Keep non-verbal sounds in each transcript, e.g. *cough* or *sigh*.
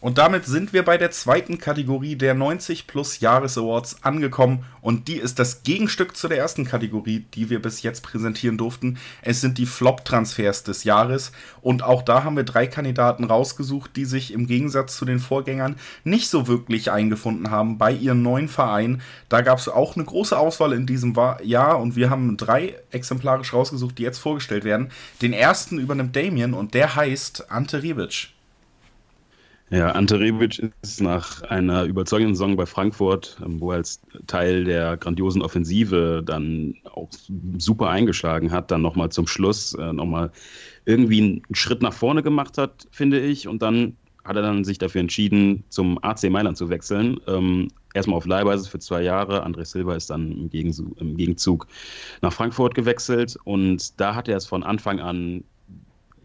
Und damit sind wir bei der zweiten Kategorie der 90 Plus Jahres Awards angekommen und die ist das Gegenstück zu der ersten Kategorie, die wir bis jetzt präsentieren durften. Es sind die Flop-Transfers des Jahres und auch da haben wir drei Kandidaten rausgesucht, die sich im Gegensatz zu den Vorgängern nicht so wirklich eingefunden haben bei ihren neuen Vereinen. Da gab es auch eine große Auswahl in diesem Jahr und wir haben drei exemplarisch rausgesucht, die jetzt vorgestellt werden. Den ersten übernimmt Damien und der heißt Ante Rebic. Ja, Ante Rebic ist nach einer überzeugenden Saison bei Frankfurt, ähm, wo er als Teil der grandiosen Offensive dann auch super eingeschlagen hat, dann nochmal zum Schluss äh, nochmal irgendwie einen Schritt nach vorne gemacht hat, finde ich. Und dann hat er dann sich dafür entschieden, zum AC Mailand zu wechseln. Ähm, erstmal auf Leihbasis für zwei Jahre. André Silva ist dann im, im Gegenzug nach Frankfurt gewechselt. Und da hat er es von Anfang an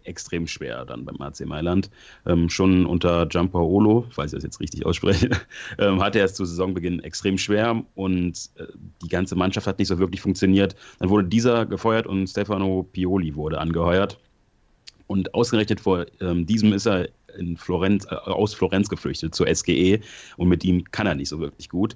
extrem schwer dann beim AC Mailand. Ähm, schon unter Giampaolo, falls ich das jetzt richtig ausspreche, *laughs* ähm, hatte er es zu Saisonbeginn extrem schwer und äh, die ganze Mannschaft hat nicht so wirklich funktioniert. Dann wurde dieser gefeuert und Stefano Pioli wurde angeheuert. Und ausgerechnet vor ähm, diesem ist er in Florenz, äh, aus Florenz geflüchtet zur SGE und mit ihm kann er nicht so wirklich gut.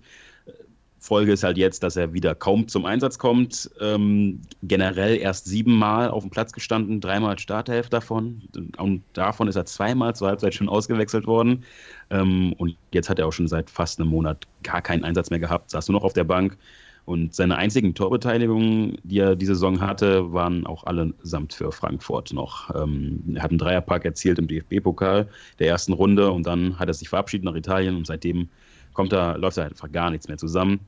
Folge ist halt jetzt, dass er wieder kaum zum Einsatz kommt. Ähm, generell erst siebenmal auf dem Platz gestanden, dreimal als Starterhälfte davon. Und davon ist er zweimal zur Halbzeit schon ausgewechselt worden. Ähm, und jetzt hat er auch schon seit fast einem Monat gar keinen Einsatz mehr gehabt, saß nur noch auf der Bank. Und seine einzigen Torbeteiligungen, die er diese Saison hatte, waren auch allesamt für Frankfurt noch. Ähm, er hat einen Dreierpack erzielt im DFB-Pokal der ersten Runde und dann hat er sich verabschiedet nach Italien und seitdem kommt da, läuft da einfach gar nichts mehr zusammen.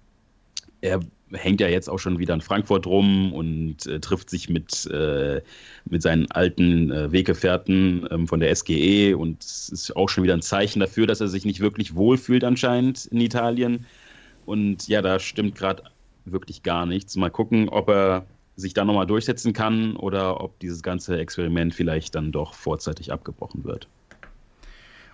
Er hängt ja jetzt auch schon wieder in Frankfurt rum und äh, trifft sich mit, äh, mit seinen alten äh, Weggefährten ähm, von der SGE und es ist auch schon wieder ein Zeichen dafür, dass er sich nicht wirklich wohlfühlt anscheinend in Italien. Und ja, da stimmt gerade wirklich gar nichts. Mal gucken, ob er sich da nochmal durchsetzen kann oder ob dieses ganze Experiment vielleicht dann doch vorzeitig abgebrochen wird.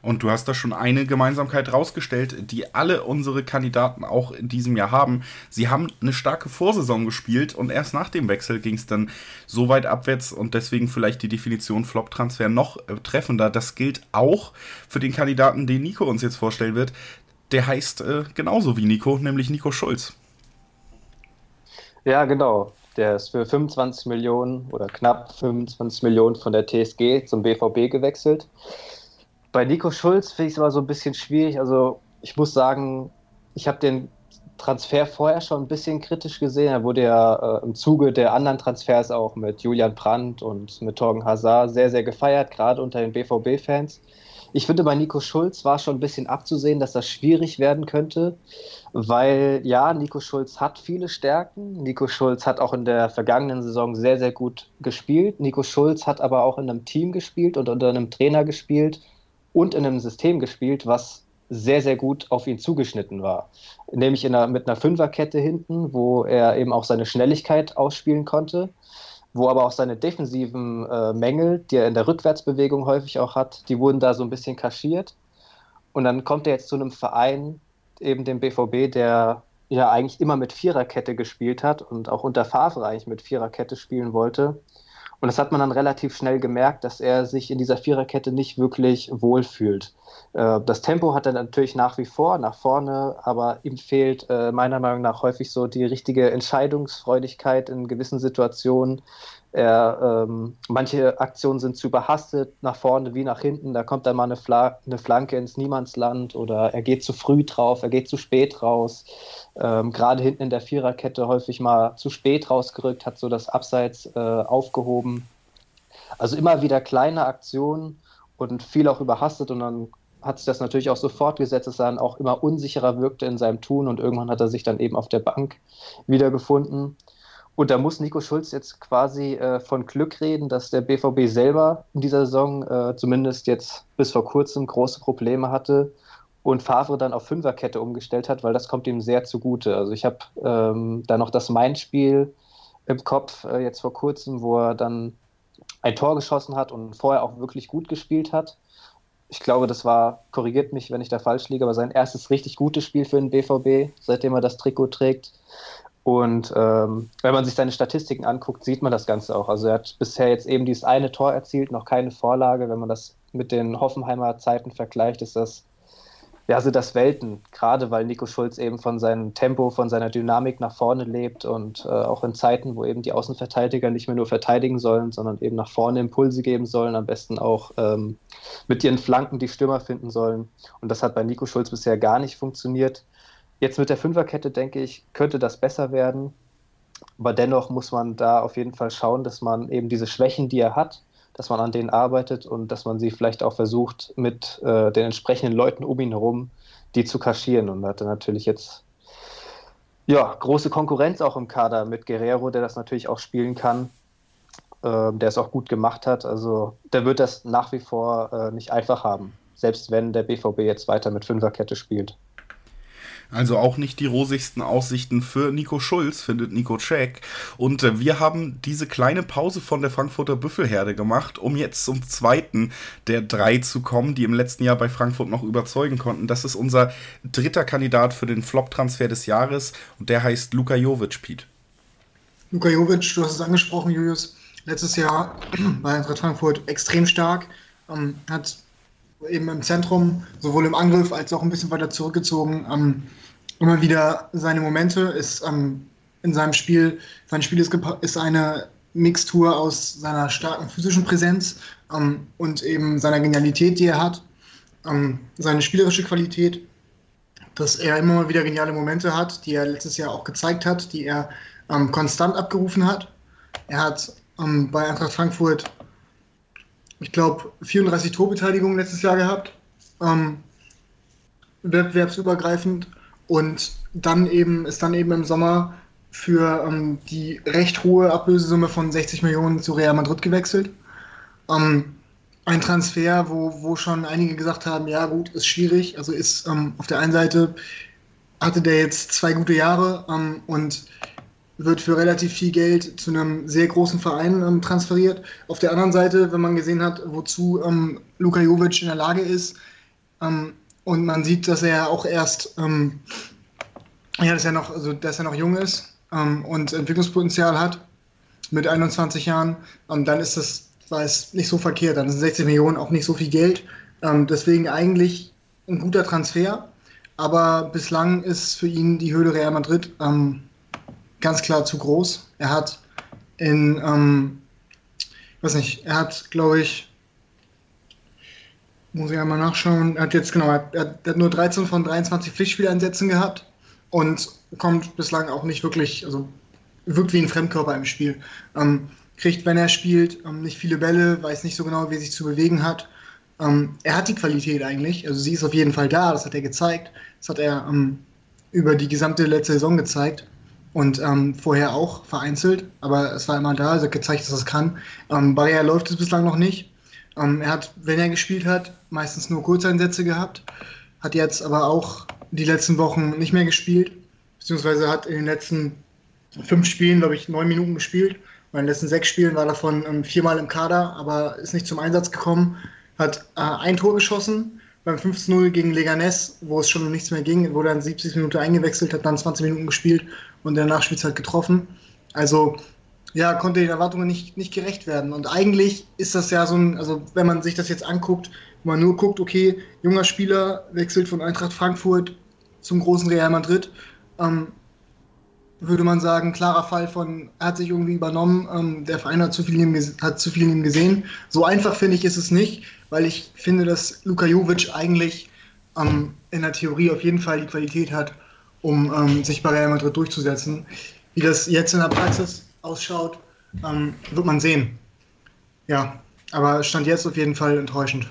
Und du hast da schon eine Gemeinsamkeit rausgestellt, die alle unsere Kandidaten auch in diesem Jahr haben. Sie haben eine starke Vorsaison gespielt und erst nach dem Wechsel ging es dann so weit abwärts und deswegen vielleicht die Definition Flop-Transfer noch äh, treffender. Das gilt auch für den Kandidaten, den Nico uns jetzt vorstellen wird. Der heißt äh, genauso wie Nico, nämlich Nico Schulz. Ja, genau. Der ist für 25 Millionen oder knapp 25 Millionen von der TSG zum BVB gewechselt. Bei Nico Schulz finde ich es immer so ein bisschen schwierig. Also ich muss sagen, ich habe den Transfer vorher schon ein bisschen kritisch gesehen. Er wurde ja äh, im Zuge der anderen Transfers auch mit Julian Brandt und mit Torgen Hazard sehr, sehr gefeiert, gerade unter den BVB-Fans. Ich finde, bei Nico Schulz war schon ein bisschen abzusehen, dass das schwierig werden könnte, weil ja, Nico Schulz hat viele Stärken. Nico Schulz hat auch in der vergangenen Saison sehr, sehr gut gespielt. Nico Schulz hat aber auch in einem Team gespielt und unter einem Trainer gespielt, und in einem System gespielt, was sehr, sehr gut auf ihn zugeschnitten war. Nämlich in einer, mit einer Fünferkette hinten, wo er eben auch seine Schnelligkeit ausspielen konnte, wo aber auch seine defensiven äh, Mängel, die er in der Rückwärtsbewegung häufig auch hat, die wurden da so ein bisschen kaschiert. Und dann kommt er jetzt zu einem Verein, eben dem BVB, der ja eigentlich immer mit Viererkette gespielt hat und auch unter Favre eigentlich mit Viererkette spielen wollte. Und das hat man dann relativ schnell gemerkt, dass er sich in dieser Viererkette nicht wirklich wohlfühlt. Äh, das Tempo hat er natürlich nach wie vor nach vorne, aber ihm fehlt äh, meiner Meinung nach häufig so die richtige Entscheidungsfreudigkeit in gewissen Situationen. Er, ähm, manche Aktionen sind zu überhastet, nach vorne wie nach hinten. Da kommt dann mal eine, Fla eine Flanke ins Niemandsland oder er geht zu früh drauf, er geht zu spät raus. Ähm, Gerade hinten in der Viererkette häufig mal zu spät rausgerückt, hat so das Abseits äh, aufgehoben. Also immer wieder kleine Aktionen und viel auch überhastet und dann hat sich das natürlich auch so fortgesetzt, dass er dann auch immer unsicherer wirkte in seinem Tun und irgendwann hat er sich dann eben auf der Bank wiedergefunden. Und da muss Nico Schulz jetzt quasi äh, von Glück reden, dass der BVB selber in dieser Saison äh, zumindest jetzt bis vor kurzem große Probleme hatte und Favre dann auf Fünferkette umgestellt hat, weil das kommt ihm sehr zugute. Also ich habe ähm, da noch das Main-Spiel im Kopf äh, jetzt vor kurzem, wo er dann ein Tor geschossen hat und vorher auch wirklich gut gespielt hat. Ich glaube, das war, korrigiert mich, wenn ich da falsch liege, aber sein erstes richtig gutes Spiel für den BVB, seitdem er das Trikot trägt. Und ähm, wenn man sich seine Statistiken anguckt, sieht man das Ganze auch. Also er hat bisher jetzt eben dieses eine Tor erzielt, noch keine Vorlage. Wenn man das mit den Hoffenheimer Zeiten vergleicht, ist das ja, sind das Welten, gerade weil Nico Schulz eben von seinem Tempo, von seiner Dynamik nach vorne lebt und äh, auch in Zeiten, wo eben die Außenverteidiger nicht mehr nur verteidigen sollen, sondern eben nach vorne Impulse geben sollen, am besten auch ähm, mit ihren Flanken die Stürmer finden sollen. Und das hat bei Nico Schulz bisher gar nicht funktioniert. Jetzt mit der Fünferkette, denke ich, könnte das besser werden. Aber dennoch muss man da auf jeden Fall schauen, dass man eben diese Schwächen, die er hat, dass man an denen arbeitet und dass man sie vielleicht auch versucht, mit äh, den entsprechenden Leuten um ihn herum, die zu kaschieren. Und da hat er natürlich jetzt ja, große Konkurrenz auch im Kader mit Guerrero, der das natürlich auch spielen kann, äh, der es auch gut gemacht hat. Also der wird das nach wie vor äh, nicht einfach haben, selbst wenn der BVB jetzt weiter mit Fünferkette spielt. Also auch nicht die rosigsten Aussichten für Nico Schulz, findet Nico Cech. Und äh, wir haben diese kleine Pause von der Frankfurter Büffelherde gemacht, um jetzt zum zweiten der drei zu kommen, die im letzten Jahr bei Frankfurt noch überzeugen konnten. Das ist unser dritter Kandidat für den Flop-Transfer des Jahres und der heißt Luka Jovic, Pete. Luka Jovic, du hast es angesprochen, Julius. Letztes Jahr *clears throat* bei Eintracht Frankfurt extrem stark, ähm, hat eben im Zentrum, sowohl im Angriff als auch ein bisschen weiter zurückgezogen, ähm, immer wieder seine Momente, ist ähm, in seinem Spiel, sein Spiel ist, ist, eine Mixtur aus seiner starken physischen Präsenz ähm, und eben seiner Genialität, die er hat, ähm, seine spielerische Qualität, dass er immer mal wieder geniale Momente hat, die er letztes Jahr auch gezeigt hat, die er ähm, konstant abgerufen hat. Er hat ähm, bei Eintracht Frankfurt ich glaube, 34 Torbeteiligungen letztes Jahr gehabt, ähm, wettbewerbsübergreifend und dann eben ist dann eben im Sommer für ähm, die recht hohe Ablösesumme von 60 Millionen zu Real Madrid gewechselt. Ähm, ein Transfer, wo, wo schon einige gesagt haben, ja gut, ist schwierig. Also ist ähm, auf der einen Seite hatte der jetzt zwei gute Jahre ähm, und wird für relativ viel Geld zu einem sehr großen Verein ähm, transferiert. Auf der anderen Seite, wenn man gesehen hat, wozu ähm, Luka Jovic in der Lage ist, ähm, und man sieht, dass er auch erst, ähm, ja, dass er noch, also dass er noch jung ist ähm, und Entwicklungspotenzial hat mit 21 Jahren, ähm, dann ist das, war es nicht so verkehrt. Dann sind 60 Millionen auch nicht so viel Geld. deswegen eigentlich ein guter Transfer. Aber bislang ist für ihn die Höhle Real Madrid ganz klar zu groß. Er hat in, ähm, weiß nicht, er hat, glaube ich, muss ich einmal nachschauen, er hat jetzt, genau, er, er hat nur 13 von 23 Pflichtspieleinsätzen gehabt und kommt bislang auch nicht wirklich, also wirkt wie ein Fremdkörper im Spiel. Ähm, kriegt, wenn er spielt, ähm, nicht viele Bälle, weiß nicht so genau, wie er sich zu bewegen hat. Ähm, er hat die Qualität eigentlich, also sie ist auf jeden Fall da, das hat er gezeigt. Das hat er ähm, über die gesamte letzte Saison gezeigt und ähm, vorher auch vereinzelt, aber es war immer da, also gezeigt, dass er es kann. Ähm, Barrier läuft es bislang noch nicht. Ähm, er hat, wenn er gespielt hat, meistens nur Kurzeinsätze gehabt, hat jetzt aber auch die letzten Wochen nicht mehr gespielt, beziehungsweise hat in den letzten fünf Spielen, glaube ich, neun Minuten gespielt. In den letzten sechs Spielen war davon ähm, viermal im Kader, aber ist nicht zum Einsatz gekommen. Hat äh, ein Tor geschossen beim 5-0 gegen Leganes, wo es schon um nichts mehr ging, wurde dann 70 Minuten eingewechselt, hat dann 20 Minuten gespielt und in der Nachspielzeit getroffen. Also ja, konnte den Erwartungen nicht, nicht gerecht werden. Und eigentlich ist das ja so ein, also wenn man sich das jetzt anguckt, wenn man nur guckt, okay, junger Spieler wechselt von Eintracht Frankfurt zum großen Real Madrid, ähm, würde man sagen, klarer Fall von, er hat sich irgendwie übernommen, ähm, der Verein hat zu, viel ihm, hat zu viel in ihm gesehen. So einfach finde ich ist es nicht, weil ich finde, dass Luka Jovic eigentlich ähm, in der Theorie auf jeden Fall die Qualität hat, um ähm, sich bei Real Madrid durchzusetzen. Wie das jetzt in der Praxis ausschaut, ähm, wird man sehen. Ja, aber stand jetzt auf jeden Fall enttäuschend.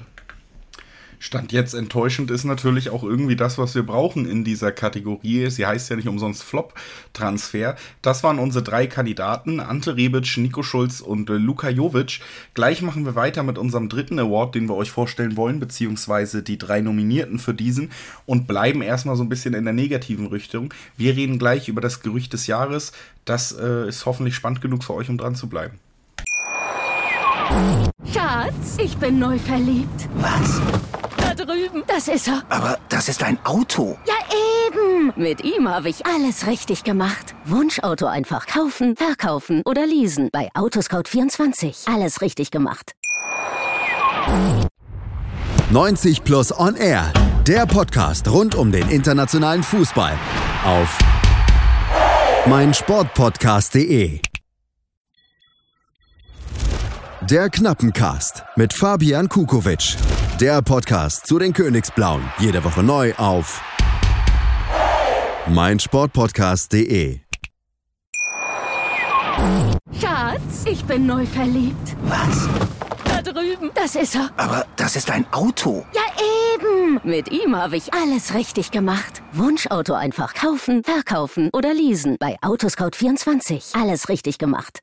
Stand jetzt enttäuschend ist natürlich auch irgendwie das, was wir brauchen in dieser Kategorie. Sie heißt ja nicht umsonst Flop-Transfer. Das waren unsere drei Kandidaten, Ante Rebic, Nico Schulz und äh, Luka Jovic. Gleich machen wir weiter mit unserem dritten Award, den wir euch vorstellen wollen, beziehungsweise die drei Nominierten für diesen und bleiben erstmal so ein bisschen in der negativen Richtung. Wir reden gleich über das Gerücht des Jahres. Das äh, ist hoffentlich spannend genug für euch, um dran zu bleiben. Schatz, ich bin neu verliebt. Was? Drüben. Das ist er. Aber das ist ein Auto. Ja, eben. eben. Mit ihm habe ich alles richtig gemacht. Wunschauto einfach kaufen, verkaufen oder leasen. Bei Autoscout24. Alles richtig gemacht. 90 Plus On Air. Der Podcast rund um den internationalen Fußball. Auf meinsportpodcast.de. Der Knappencast mit Fabian Kukowitsch. Der Podcast zu den Königsblauen. Jede Woche neu auf meinsportpodcast.de. Schatz, ich bin neu verliebt. Was? Da drüben. Das ist er. Aber das ist ein Auto. Ja, eben. Mit ihm habe ich alles richtig gemacht. Wunschauto einfach kaufen, verkaufen oder leasen. Bei Autoscout24. Alles richtig gemacht.